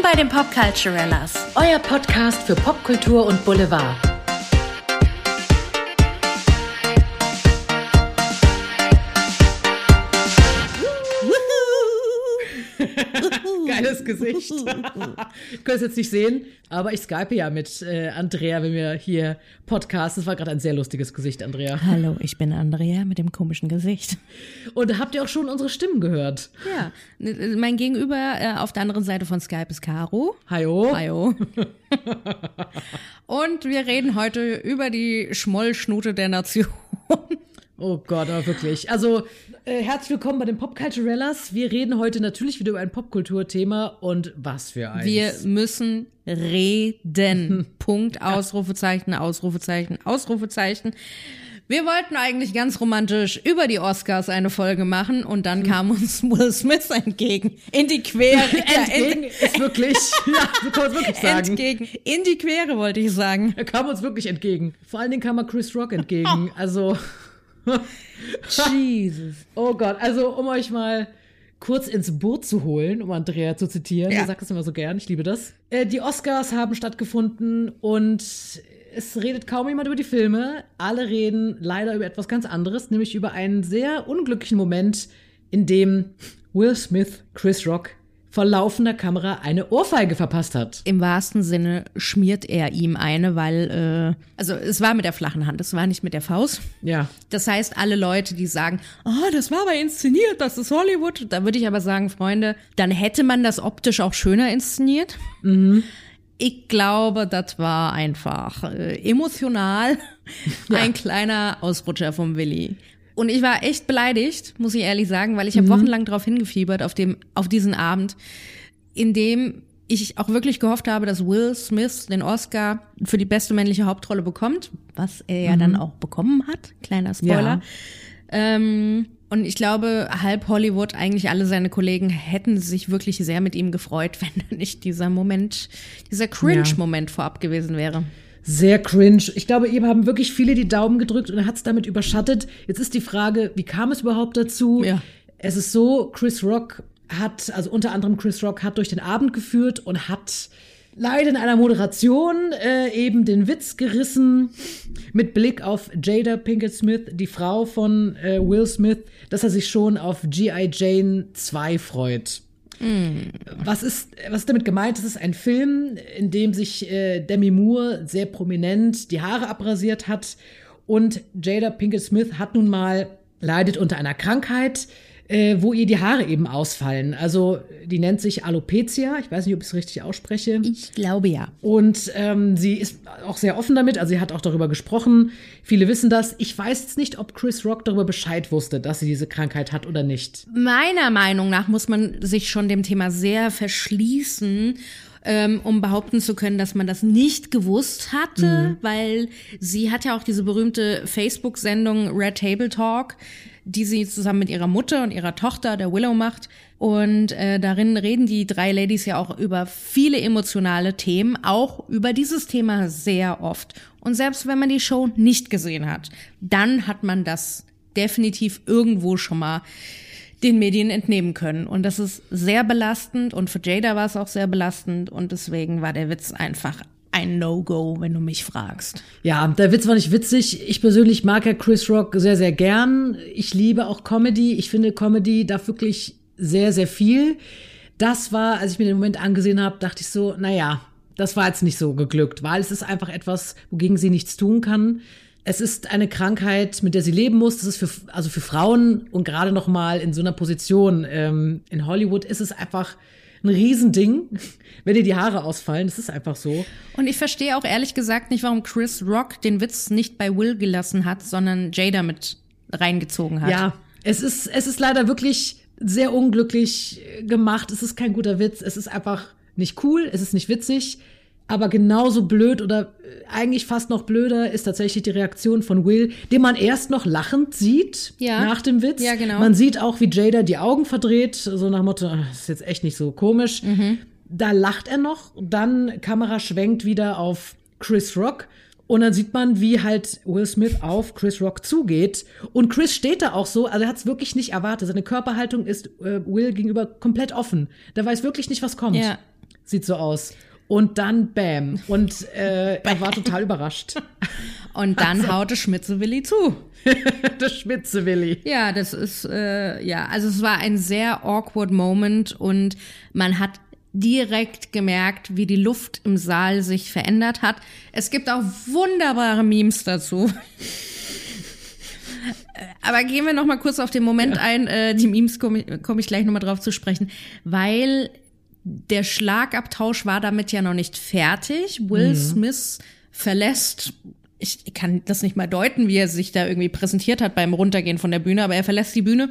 Willkommen bei den Popculturellas. Euer Podcast für Popkultur und Boulevard. Geiles Gesicht. ich kann es jetzt nicht sehen, aber ich skype ja mit äh, Andrea, wenn wir hier podcasten. Das war gerade ein sehr lustiges Gesicht, Andrea. Hallo, ich bin Andrea mit dem komischen Gesicht. Und habt ihr auch schon unsere Stimmen gehört? Ja, mein Gegenüber äh, auf der anderen Seite von Skype ist Caro. Hallo. Hallo. Und wir reden heute über die Schmollschnute der Nation. Oh Gott, aber wirklich. Also, äh, herzlich willkommen bei den Popculturellas. Wir reden heute natürlich wieder über ein Popkulturthema und was für eins. Wir müssen reden. Punkt, Ausrufezeichen, Ausrufezeichen, Ausrufezeichen. Wir wollten eigentlich ganz romantisch über die Oscars eine Folge machen und dann kam uns Will Smith entgegen. In die Quere. entgegen ja, ist wirklich, ja, so kann man wirklich sagen. Entgegen. In die Quere wollte ich sagen. Er kam uns wirklich entgegen. Vor allen Dingen kam er Chris Rock entgegen. Also. Jesus. Oh Gott, also um euch mal kurz ins Boot zu holen, um Andrea zu zitieren. Ja. Du sagst es immer so gern, ich liebe das. Äh, die Oscars haben stattgefunden und es redet kaum jemand über die Filme. Alle reden leider über etwas ganz anderes, nämlich über einen sehr unglücklichen Moment, in dem Will Smith Chris Rock vor laufender Kamera eine Ohrfeige verpasst hat. Im wahrsten Sinne schmiert er ihm eine, weil, äh, also es war mit der flachen Hand, es war nicht mit der Faust. Ja. Das heißt, alle Leute, die sagen, oh, das war aber inszeniert, das ist Hollywood, da würde ich aber sagen, Freunde, dann hätte man das optisch auch schöner inszeniert. Mhm. Ich glaube, das war einfach äh, emotional ja. ein kleiner Ausrutscher vom Willi. Und ich war echt beleidigt, muss ich ehrlich sagen, weil ich habe mhm. wochenlang darauf hingefiebert, auf, dem, auf diesen Abend, in dem ich auch wirklich gehofft habe, dass Will Smith den Oscar für die beste männliche Hauptrolle bekommt, was er ja mhm. dann auch bekommen hat. Kleiner Spoiler. Ja. Ähm, und ich glaube, halb Hollywood, eigentlich alle seine Kollegen hätten sich wirklich sehr mit ihm gefreut, wenn nicht dieser Moment, dieser Cringe-Moment ja. vorab gewesen wäre sehr cringe. Ich glaube, eben haben wirklich viele die Daumen gedrückt und er hat es damit überschattet. Jetzt ist die Frage, wie kam es überhaupt dazu? Ja. Es ist so, Chris Rock hat, also unter anderem Chris Rock hat durch den Abend geführt und hat leider in einer Moderation äh, eben den Witz gerissen mit Blick auf Jada Pinkett Smith, die Frau von äh, Will Smith, dass er sich schon auf G.I. Jane 2 freut. Mm. Was ist, was ist damit gemeint? Es ist ein Film, in dem sich äh, Demi Moore sehr prominent die Haare abrasiert hat und Jada Pinkett Smith hat nun mal leidet unter einer Krankheit, äh, wo ihr die Haare eben ausfallen. Also die nennt sich Alopecia. Ich weiß nicht, ob ich es richtig ausspreche. Ich glaube ja. Und ähm, sie ist auch sehr offen damit. Also sie hat auch darüber gesprochen. Viele wissen das. Ich weiß jetzt nicht, ob Chris Rock darüber Bescheid wusste, dass sie diese Krankheit hat oder nicht. Meiner Meinung nach muss man sich schon dem Thema sehr verschließen ähm, um behaupten zu können, dass man das nicht gewusst hatte, mhm. weil sie hat ja auch diese berühmte Facebook-Sendung Red Table Talk, die sie zusammen mit ihrer Mutter und ihrer Tochter, der Willow, macht. Und äh, darin reden die drei Ladies ja auch über viele emotionale Themen, auch über dieses Thema sehr oft. Und selbst wenn man die Show nicht gesehen hat, dann hat man das definitiv irgendwo schon mal den Medien entnehmen können. Und das ist sehr belastend und für Jada war es auch sehr belastend und deswegen war der Witz einfach ein No-Go, wenn du mich fragst. Ja, der Witz war nicht witzig. Ich persönlich mag ja Chris Rock sehr, sehr gern. Ich liebe auch Comedy. Ich finde, Comedy darf wirklich sehr, sehr viel. Das war, als ich mir den Moment angesehen habe, dachte ich so, naja, das war jetzt nicht so geglückt, weil es ist einfach etwas, wogegen sie nichts tun kann. Es ist eine Krankheit, mit der sie leben muss. Das ist für, also für Frauen und gerade noch mal in so einer Position ähm, in Hollywood ist es einfach ein Riesending, wenn dir die Haare ausfallen. Das ist einfach so. Und ich verstehe auch ehrlich gesagt nicht, warum Chris Rock den Witz nicht bei Will gelassen hat, sondern Jada mit reingezogen hat. Ja, es ist, es ist leider wirklich sehr unglücklich gemacht. Es ist kein guter Witz. Es ist einfach nicht cool. Es ist nicht witzig. Aber genauso blöd oder äh, eigentlich fast noch blöder ist tatsächlich die Reaktion von Will, den man erst noch lachend sieht ja. nach dem Witz. Ja, genau. Man sieht auch, wie Jada die Augen verdreht, so nach Motto, ah, das ist jetzt echt nicht so komisch. Mhm. Da lacht er noch, dann Kamera schwenkt wieder auf Chris Rock und dann sieht man, wie halt Will Smith auf Chris Rock zugeht. Und Chris steht da auch so, also er hat es wirklich nicht erwartet. Seine Körperhaltung ist äh, Will gegenüber komplett offen. Der weiß wirklich nicht, was kommt. Ja. sieht so aus. Und dann Bam. Und äh, er war total überrascht. Und dann also. haute Schmitze-Willi zu. der Schmitze-Willi. Ja, das ist, äh, ja, also es war ein sehr awkward Moment und man hat direkt gemerkt, wie die Luft im Saal sich verändert hat. Es gibt auch wunderbare Memes dazu. Aber gehen wir noch mal kurz auf den Moment ja. ein. Äh, die Memes komme komm ich gleich noch mal drauf zu sprechen, weil der Schlagabtausch war damit ja noch nicht fertig. Will mhm. Smith verlässt ich kann das nicht mal deuten, wie er sich da irgendwie präsentiert hat beim Runtergehen von der Bühne, aber er verlässt die Bühne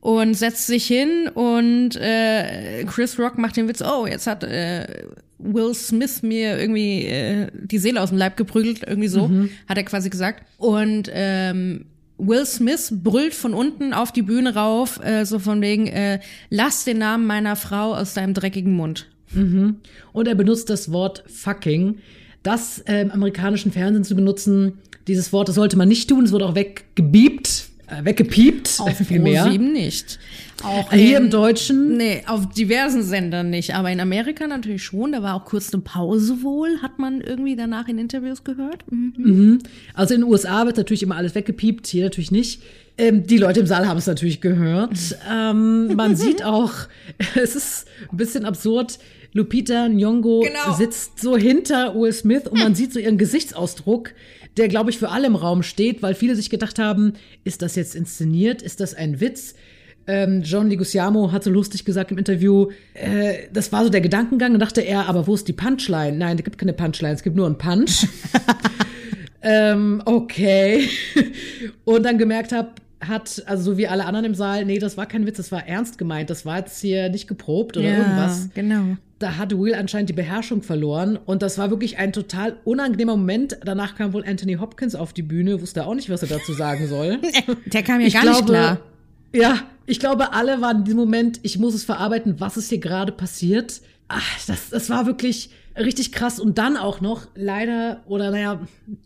und setzt sich hin und äh, Chris Rock macht den Witz, oh, jetzt hat äh, Will Smith mir irgendwie äh, die Seele aus dem Leib geprügelt, irgendwie so, mhm. hat er quasi gesagt. Und ähm, Will Smith brüllt von unten auf die Bühne rauf, äh, so von wegen, äh, lass den Namen meiner Frau aus deinem dreckigen Mund. Mhm. Und er benutzt das Wort fucking. Das äh, im amerikanischen Fernsehen zu benutzen, dieses Wort, das sollte man nicht tun, es wurde auch weggebiebt weggepiept. Auf vielmehr. 7 nicht. Auch in, hier im Deutschen? Nee, auf diversen Sendern nicht, aber in Amerika natürlich schon. Da war auch kurz eine Pause wohl, hat man irgendwie danach in Interviews gehört. Mhm. Mhm. Also in den USA wird natürlich immer alles weggepiept, hier natürlich nicht. Ähm, die Leute im Saal haben es natürlich gehört. ähm, man sieht auch, es ist ein bisschen absurd, Lupita Nyong'o genau. sitzt so hinter Will Smith und man sieht so ihren Gesichtsausdruck der, glaube ich, für alle im Raum steht, weil viele sich gedacht haben, ist das jetzt inszeniert? Ist das ein Witz? Ähm, John Ligusiamo hat so lustig gesagt im Interview, äh, das war so der Gedankengang, und dachte er, aber wo ist die Punchline? Nein, es gibt keine Punchline, es gibt nur einen Punch. ähm, okay. und dann gemerkt habe, hat, also so wie alle anderen im Saal, nee, das war kein Witz, das war ernst gemeint, das war jetzt hier nicht geprobt oder ja, irgendwas. Genau. Da hatte Will anscheinend die Beherrschung verloren und das war wirklich ein total unangenehmer Moment. Danach kam wohl Anthony Hopkins auf die Bühne, wusste auch nicht, was er dazu sagen soll. Der kam ja ich gar glaube, nicht klar. Ja, ich glaube, alle waren in diesem Moment, ich muss es verarbeiten, was ist hier gerade passiert. Ach, das, das war wirklich richtig krass. Und dann auch noch, leider, oder naja,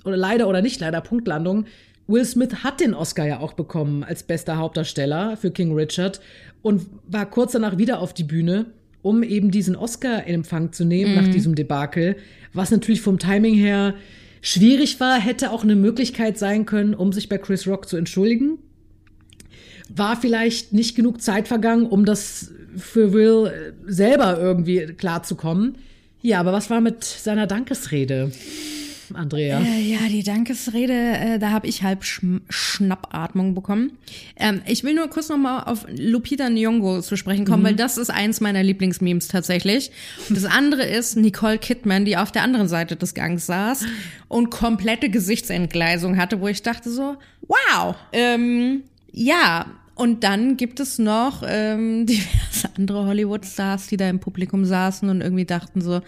oder leider oder nicht leider, Punktlandung, Will Smith hat den Oscar ja auch bekommen als bester Hauptdarsteller für King Richard und war kurz danach wieder auf die Bühne, um eben diesen Oscar in Empfang zu nehmen mhm. nach diesem Debakel, was natürlich vom Timing her schwierig war, hätte auch eine Möglichkeit sein können, um sich bei Chris Rock zu entschuldigen. War vielleicht nicht genug Zeit vergangen, um das für Will selber irgendwie klarzukommen. Ja, aber was war mit seiner Dankesrede? Andrea? Äh, ja, die Dankesrede, äh, da habe ich halb Sch Schnappatmung bekommen. Ähm, ich will nur kurz noch mal auf Lupita Nyong'o zu sprechen kommen, mhm. weil das ist eins meiner Lieblingsmemes tatsächlich. Und das andere ist Nicole Kidman, die auf der anderen Seite des Gangs saß und komplette Gesichtsentgleisung hatte, wo ich dachte so, wow, ähm, ja, und dann gibt es noch ähm, diverse andere Hollywood-Stars, die da im Publikum saßen und irgendwie dachten so,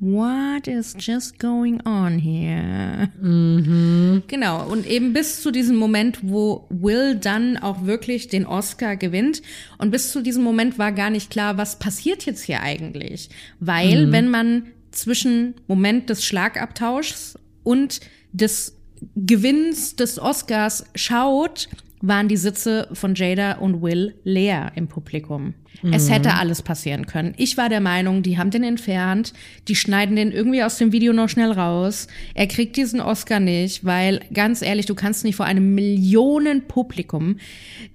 What is just going on here? Mhm. Genau, und eben bis zu diesem Moment, wo Will dann auch wirklich den Oscar gewinnt. Und bis zu diesem Moment war gar nicht klar, was passiert jetzt hier eigentlich. Weil, mhm. wenn man zwischen Moment des Schlagabtauschs und des Gewinns des Oscars schaut, waren die Sitze von Jada und Will leer im Publikum. Mhm. Es hätte alles passieren können. Ich war der Meinung, die haben den entfernt, die schneiden den irgendwie aus dem Video noch schnell raus. Er kriegt diesen Oscar nicht, weil ganz ehrlich, du kannst nicht vor einem Millionenpublikum,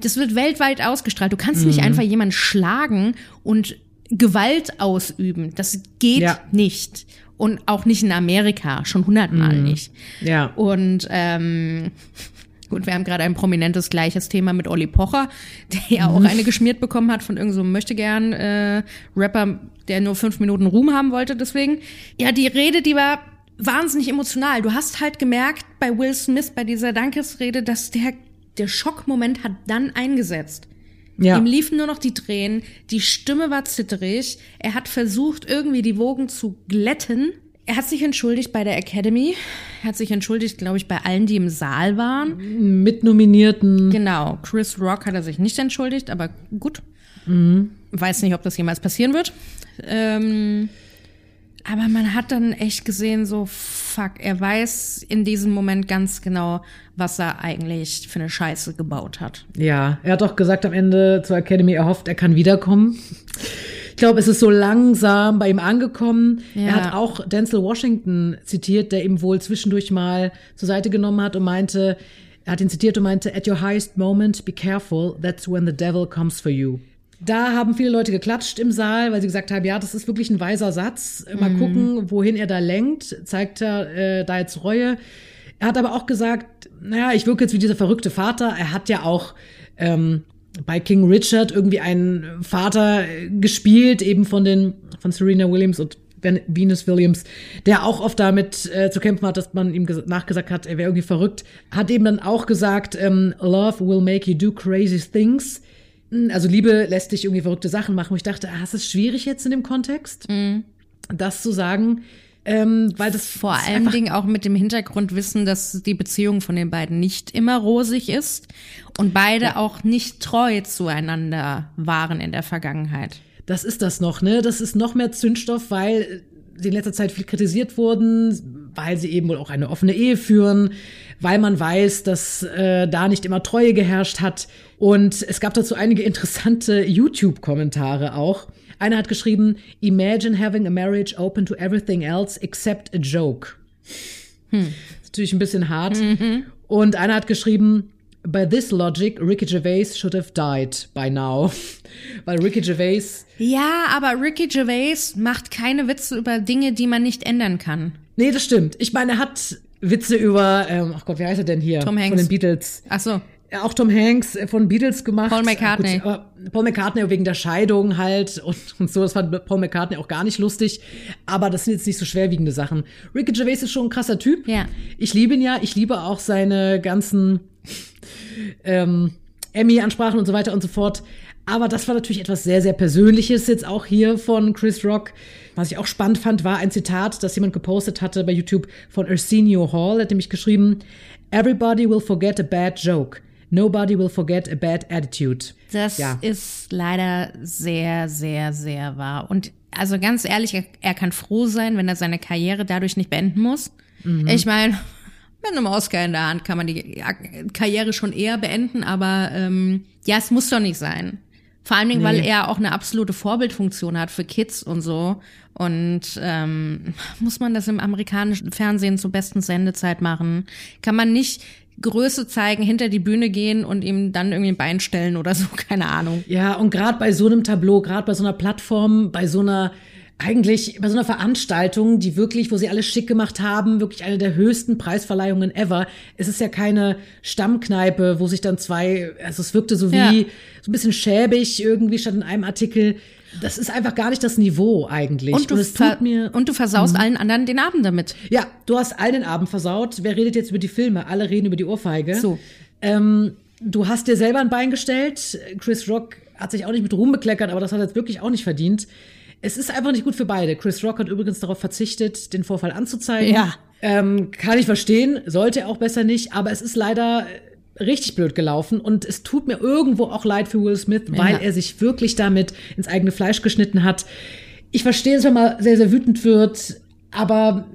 das wird weltweit ausgestrahlt, du kannst mhm. nicht einfach jemanden schlagen und Gewalt ausüben. Das geht ja. nicht. Und auch nicht in Amerika, schon hundertmal mhm. nicht. Ja. Und ähm, Gut, wir haben gerade ein prominentes gleiches Thema mit Olli Pocher, der ja auch mhm. eine geschmiert bekommen hat von irgendeinem so möchtegern äh, Rapper, der nur fünf Minuten Ruhm haben wollte. Deswegen, ja, die Rede, die war wahnsinnig emotional. Du hast halt gemerkt bei Will Smith bei dieser Dankesrede, dass der der Schockmoment hat dann eingesetzt. Ja. Ihm liefen nur noch die Tränen, die Stimme war zitterig, er hat versucht, irgendwie die Wogen zu glätten er hat sich entschuldigt bei der Academy. Er hat sich entschuldigt, glaube ich, bei allen, die im Saal waren. Mit Nominierten. Genau. Chris Rock hat er sich nicht entschuldigt, aber gut. Mhm. Weiß nicht, ob das jemals passieren wird. Ähm, aber man hat dann echt gesehen, so, fuck, er weiß in diesem Moment ganz genau, was er eigentlich für eine Scheiße gebaut hat. Ja, er hat doch gesagt am Ende zur Academy, er hofft, er kann wiederkommen. Glaube, es ist so langsam bei ihm angekommen. Ja. Er hat auch Denzel Washington zitiert, der ihm wohl zwischendurch mal zur Seite genommen hat und meinte, er hat ihn zitiert und meinte, at your highest moment, be careful, that's when the devil comes for you. Da haben viele Leute geklatscht im Saal, weil sie gesagt haben, ja, das ist wirklich ein weiser Satz. Mal gucken, wohin er da lenkt. Zeigt er äh, da jetzt Reue? Er hat aber auch gesagt, naja, ich wirke jetzt wie dieser verrückte Vater. Er hat ja auch ähm, bei King Richard irgendwie einen Vater äh, gespielt, eben von den von Serena Williams und Ven- Venus Williams, der auch oft damit äh, zu kämpfen hat, dass man ihm ges- nachgesagt hat, er wäre irgendwie verrückt. Hat eben dann auch gesagt, ähm, Love will make you do crazy things. Hm, Also Liebe lässt dich irgendwie verrückte Sachen machen. Und ich dachte, ah, ist es schwierig jetzt in dem Kontext, das zu sagen, ähm, weil das Vor allen Dingen auch mit dem Hintergrund wissen, dass die Beziehung von den beiden nicht immer rosig ist und beide auch nicht treu zueinander waren in der Vergangenheit. Das ist das noch, ne? Das ist noch mehr Zündstoff, weil sie in letzter Zeit viel kritisiert wurden, weil sie eben wohl auch eine offene Ehe führen, weil man weiß, dass äh, da nicht immer Treue geherrscht hat. Und es gab dazu einige interessante YouTube-Kommentare auch. Einer hat geschrieben, Imagine having a marriage open to everything else except a joke. Ist natürlich ein bisschen hart. Und einer hat geschrieben, By this logic, Ricky Gervais should have died by now. Weil Ricky Gervais Ja, aber Ricky Gervais macht keine Witze über Dinge, die man nicht ändern kann. Nee, das stimmt. Ich meine, er hat Witze über, ähm, ach Gott, wie heißt er denn hier? Tom Hanks. Von den Beatles. Ach so. Ja, Auch Tom Hanks äh, von Beatles gemacht. Paul McCartney. Gut, aber Paul McCartney wegen der Scheidung halt und, und so. Das fand Paul McCartney auch gar nicht lustig. Aber das sind jetzt nicht so schwerwiegende Sachen. Ricky Gervais ist schon ein krasser Typ. Ja. Ich liebe ihn ja. Ich liebe auch seine ganzen ähm, Emmy-Ansprachen und so weiter und so fort. Aber das war natürlich etwas sehr, sehr Persönliches jetzt auch hier von Chris Rock. Was ich auch spannend fand, war ein Zitat, das jemand gepostet hatte bei YouTube von Arsenio Hall. Er hat nämlich geschrieben, Everybody will forget a bad joke. Nobody will forget a bad attitude. Das Ja. ist leider sehr, sehr, sehr wahr. Und also ganz ehrlich, er, kann froh sein, wenn er seine Karriere dadurch nicht beenden muss. Ich meine, mit einem Oscar in der Hand kann man die Karriere schon eher beenden, aber ähm, ja, es muss doch nicht sein. Vor allen Dingen, weil Nee. er auch eine absolute Vorbildfunktion hat für Kids und so. Und ähm, muss man das im amerikanischen Fernsehen zur besten Sendezeit machen? Kann man nicht Größe zeigen, hinter die Bühne gehen und ihm dann irgendwie ein Bein stellen oder so? Keine Ahnung. Ja, und gerade bei so einem Tableau, gerade bei so einer Plattform, bei so einer eigentlich bei so einer Veranstaltung, die wirklich, wo sie alles schick gemacht haben, wirklich eine der höchsten Preisverleihungen ever. Es ist ja keine Stammkneipe, wo sich dann zwei, also es wirkte so wie Ja. so ein bisschen schäbig irgendwie statt in einem Artikel. Das ist einfach gar nicht das Niveau eigentlich. Und du, ver tut mir und du versaust allen anderen den Abend damit. ja, du hast allen den Abend versaut. Wer redet jetzt über die Filme? Alle reden über die Ohrfeige. So. Ähm, du hast dir selber ein Bein gestellt. Chris Rock hat sich auch nicht mit Ruhm bekleckert, aber das hat er jetzt wirklich auch nicht verdient. Es ist einfach nicht gut für beide. Chris Rock hat übrigens darauf verzichtet, den Vorfall anzuzeigen. Ja. Ähm, kann ich verstehen, sollte er auch besser nicht, aber es ist leider äh, richtig blöd gelaufen und es tut mir irgendwo auch leid für Will Smith, weil Ja. er sich wirklich damit ins eigene Fleisch geschnitten hat. Ich verstehe es, wenn man sehr, sehr wütend wird, aber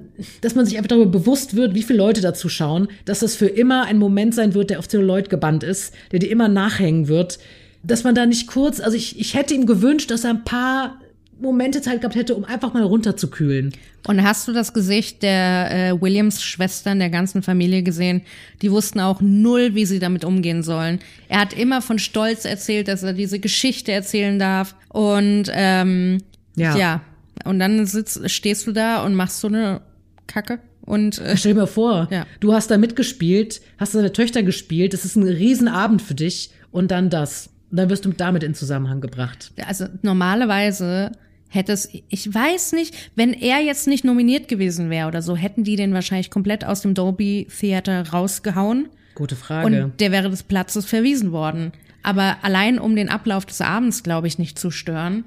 dass man sich einfach darüber bewusst wird, wie viele Leute dazu schauen, dass das für immer ein Moment sein wird, der auf Celluloid gebannt ist, der dir immer nachhängen wird, dass man da nicht kurz, also ich, ich hätte ihm gewünscht, dass er ein paar Momente Zeit gehabt hätte, um einfach mal runterzukühlen. Und hast du das Gesicht der äh, Williams-Schwestern der ganzen Familie gesehen? Die wussten auch null, wie sie damit umgehen sollen. Er hat immer von Stolz erzählt, dass er diese Geschichte erzählen darf. Und ähm, Ja. ja. Und dann sitzt, stehst du da und machst so eine Kacke. Und äh, Stell dir mal vor, Ja. du hast da mitgespielt, hast deine Töchter gespielt, das ist ein Riesenabend für dich und dann das. Und dann wirst du damit in Zusammenhang gebracht. also normalerweise hätte es, ich weiß nicht, wenn er jetzt nicht nominiert gewesen wäre oder so, hätten die den wahrscheinlich komplett aus dem Dolby Theater rausgehauen. Gute Frage. Und der wäre des Platzes verwiesen worden. Aber allein um den Ablauf des Abends, glaube ich, nicht zu stören,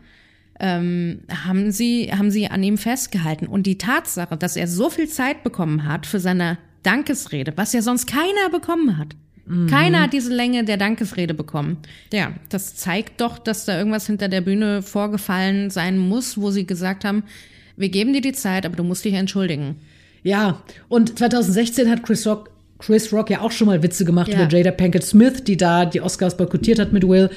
ähm, haben sie, haben sie an ihm festgehalten. Und die Tatsache, dass er so viel Zeit bekommen hat für seine Dankesrede, was ja sonst keiner bekommen hat. Keiner hat diese Länge der Dankesrede bekommen. Ja, das zeigt doch, dass da irgendwas hinter der Bühne vorgefallen sein muss, wo sie gesagt haben, wir geben dir die Zeit, aber du musst dich entschuldigen. Ja, und 2016 hat Chris Rock, Chris Rock ja auch schon mal Witze gemacht Ja. über Jada Pinkett Smith, die da die Oscars boykottiert hat mit Will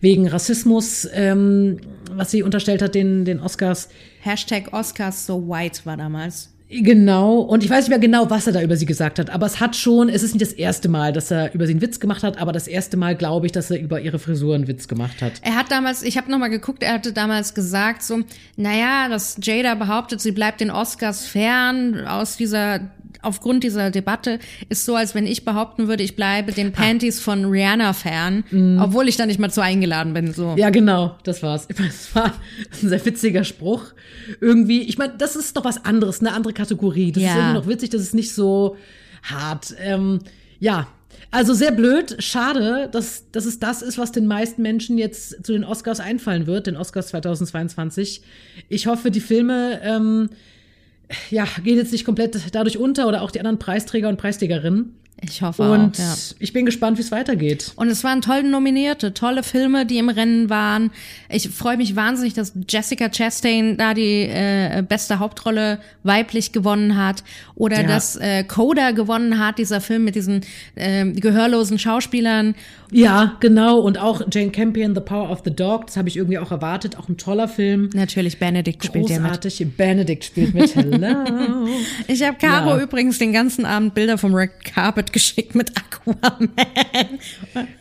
wegen Rassismus. Ähm, was sie unterstellt hat, den, den Oscars. Hashtag Oscars so white war damals. Genau, und ich weiß nicht mehr genau, was er da über sie gesagt hat, aber es hat schon, es ist nicht das erste Mal, dass er über sie einen Witz gemacht hat, aber das erste Mal glaube ich, dass er über ihre Frisur einen Witz gemacht hat. Er hat damals, ich habe nochmal geguckt, er hatte damals gesagt so, naja, dass Jada behauptet, sie bleibt den Oscars fern aus dieser aufgrund dieser Debatte ist so, als wenn ich behaupten würde, ich bleibe den Panties von Rihanna fern, mm. obwohl ich da nicht mal zu eingeladen bin. So. Ja, genau, das war's. Das war ein sehr witziger Spruch. Irgendwie, ich meine, das ist doch was anderes, eine andere Kategorie. Das ja. ist irgendwie noch witzig, das ist nicht so hart. Ähm, ja, also sehr blöd, schade, dass, dass es das ist, was den meisten Menschen jetzt zu den Oscars einfallen wird, den Oscars 2022. Ich hoffe, die Filme ähm, ja, geht jetzt nicht komplett dadurch unter oder auch die anderen Preisträger und Preisträgerinnen. Ich hoffe und auch, ja. ich bin gespannt, wie es weitergeht. Und es waren tolle Nominierte, tolle Filme, die im Rennen waren. Ich freue mich wahnsinnig, dass Jessica Chastain da die äh, beste Hauptrolle weiblich gewonnen hat. Oder ja. dass äh, Coda gewonnen hat, dieser Film mit diesen äh, gehörlosen Schauspielern. Ja, genau. Und auch Jane Campion, The Power of the Dog, das habe ich irgendwie auch erwartet. Auch ein toller Film. Natürlich, Benedict spielt ja mit. Großartig, Benedict spielt mit. Hello. ich habe Caro ja. übrigens den ganzen Abend Bilder vom Red Carpet geschickt mit Aquaman.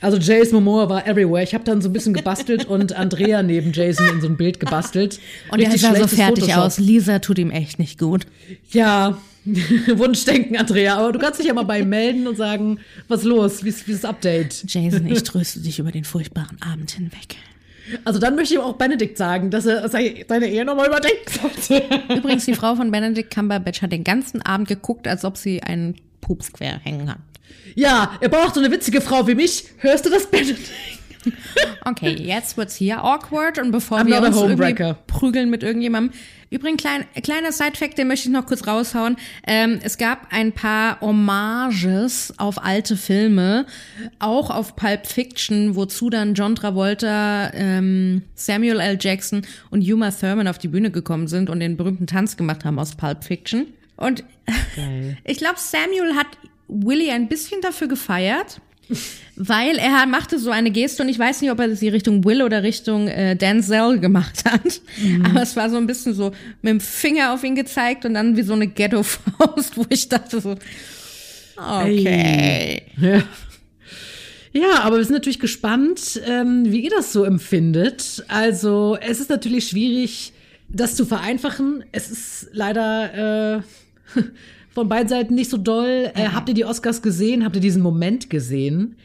Also Jason Momoa war everywhere. Ich habe dann so ein bisschen gebastelt und Andrea neben Jason in so ein Bild gebastelt. Und er sah so fertig Photoshop. aus. Lisa tut ihm echt nicht gut. Ja, Wunschdenken, Andrea. Aber du kannst dich ja mal bei ihm melden und sagen, was los? Wie ist, wie ist das Update? Jason, ich tröste dich über den furchtbaren Abend hinweg. Also dann möchte ich auch Benedikt sagen, dass er seine Ehe nochmal überdenkt. Übrigens, die Frau von Benedict Cumberbatch hat den ganzen Abend geguckt, als ob sie einen Pups quer hängen hat. Ja, er braucht so eine witzige Frau wie mich. Hörst du das, Benedikt? Okay, jetzt wird's hier awkward und bevor wir uns irgendwie prügeln mit irgendjemandem. Übrigens, klein, kleiner Side-Fact, den möchte ich noch kurz raushauen. Ähm, es gab ein paar Hommages auf alte Filme, auch auf Pulp Fiction, wozu dann John Travolta, ähm, Samuel L. Jackson und Uma Thurman auf die Bühne gekommen sind und den berühmten Tanz gemacht haben aus Pulp Fiction. Und Geil. ich glaube, Samuel hat Willy ein bisschen dafür gefeiert. Weil er machte so eine Geste und ich weiß nicht, ob er sie Richtung Will oder Richtung äh, Denzel gemacht hat. Mhm. Aber es war so ein bisschen so mit dem Finger auf ihn gezeigt und dann wie so eine Ghetto-Faust, wo ich dachte so, okay. Ja. Ja, aber wir sind natürlich gespannt, ähm, wie ihr das so empfindet. Also es ist natürlich schwierig, das zu vereinfachen. Es ist leider äh, von beiden Seiten nicht so doll. Äh, habt ihr die Oscars gesehen? Habt ihr diesen Moment gesehen?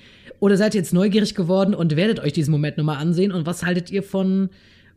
Oder seid ihr jetzt neugierig geworden und werdet euch diesen Moment nochmal ansehen? Und was haltet ihr von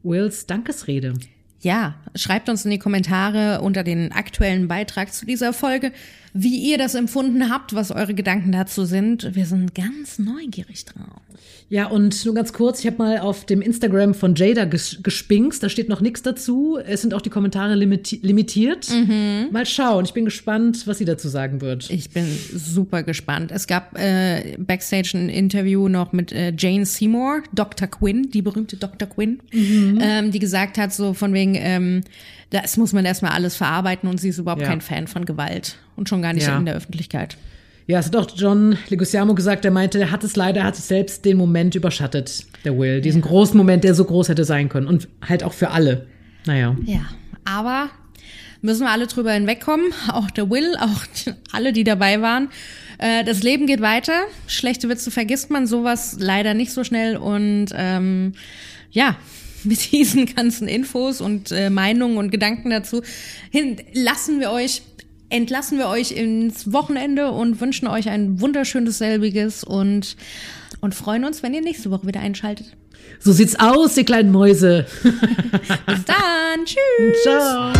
Wills Dankesrede? Ja, schreibt uns in die Kommentare unter den aktuellen Beitrag zu dieser Folge, wie ihr das empfunden habt, was eure Gedanken dazu sind. Wir sind ganz neugierig drauf. Ja, und nur ganz kurz, ich habe mal auf dem Instagram von Jada ges gespinkst, da steht noch nichts dazu. Es sind auch die Kommentare limiti limitiert. Mhm. Mal schauen, ich bin gespannt, was sie dazu sagen wird. Ich bin super gespannt. Es gab äh, Backstage ein Interview noch mit äh, Jane Seymour, Dr. Quinn, die berühmte Dr. Quinn, mhm. ähm, die gesagt hat, so von wegen, ähm, das muss man erstmal alles verarbeiten und sie ist überhaupt ja. kein Fan von Gewalt und schon gar nicht ja. in der Öffentlichkeit. Ja, es hat auch John Leguizamo gesagt, er meinte, er hat es leider, er hat es selbst den Moment überschattet, der Will. Diesen ja. großen Moment, der so groß hätte sein können. Und halt auch für alle. Naja. Ja, aber müssen wir alle drüber hinwegkommen. Auch der Will, auch alle, die dabei waren. Äh, das Leben geht weiter. Schlechte Witze vergisst man, sowas leider nicht so schnell. Und ähm, ja, mit diesen ganzen Infos und äh, Meinungen und Gedanken dazu hin lassen wir euch entlassen wir euch ins Wochenende und wünschen euch ein wunderschönes selbiges und, und freuen uns, wenn ihr nächste Woche wieder einschaltet. So sieht's aus, ihr kleinen Mäuse. Bis dann. Tschüss. Ciao.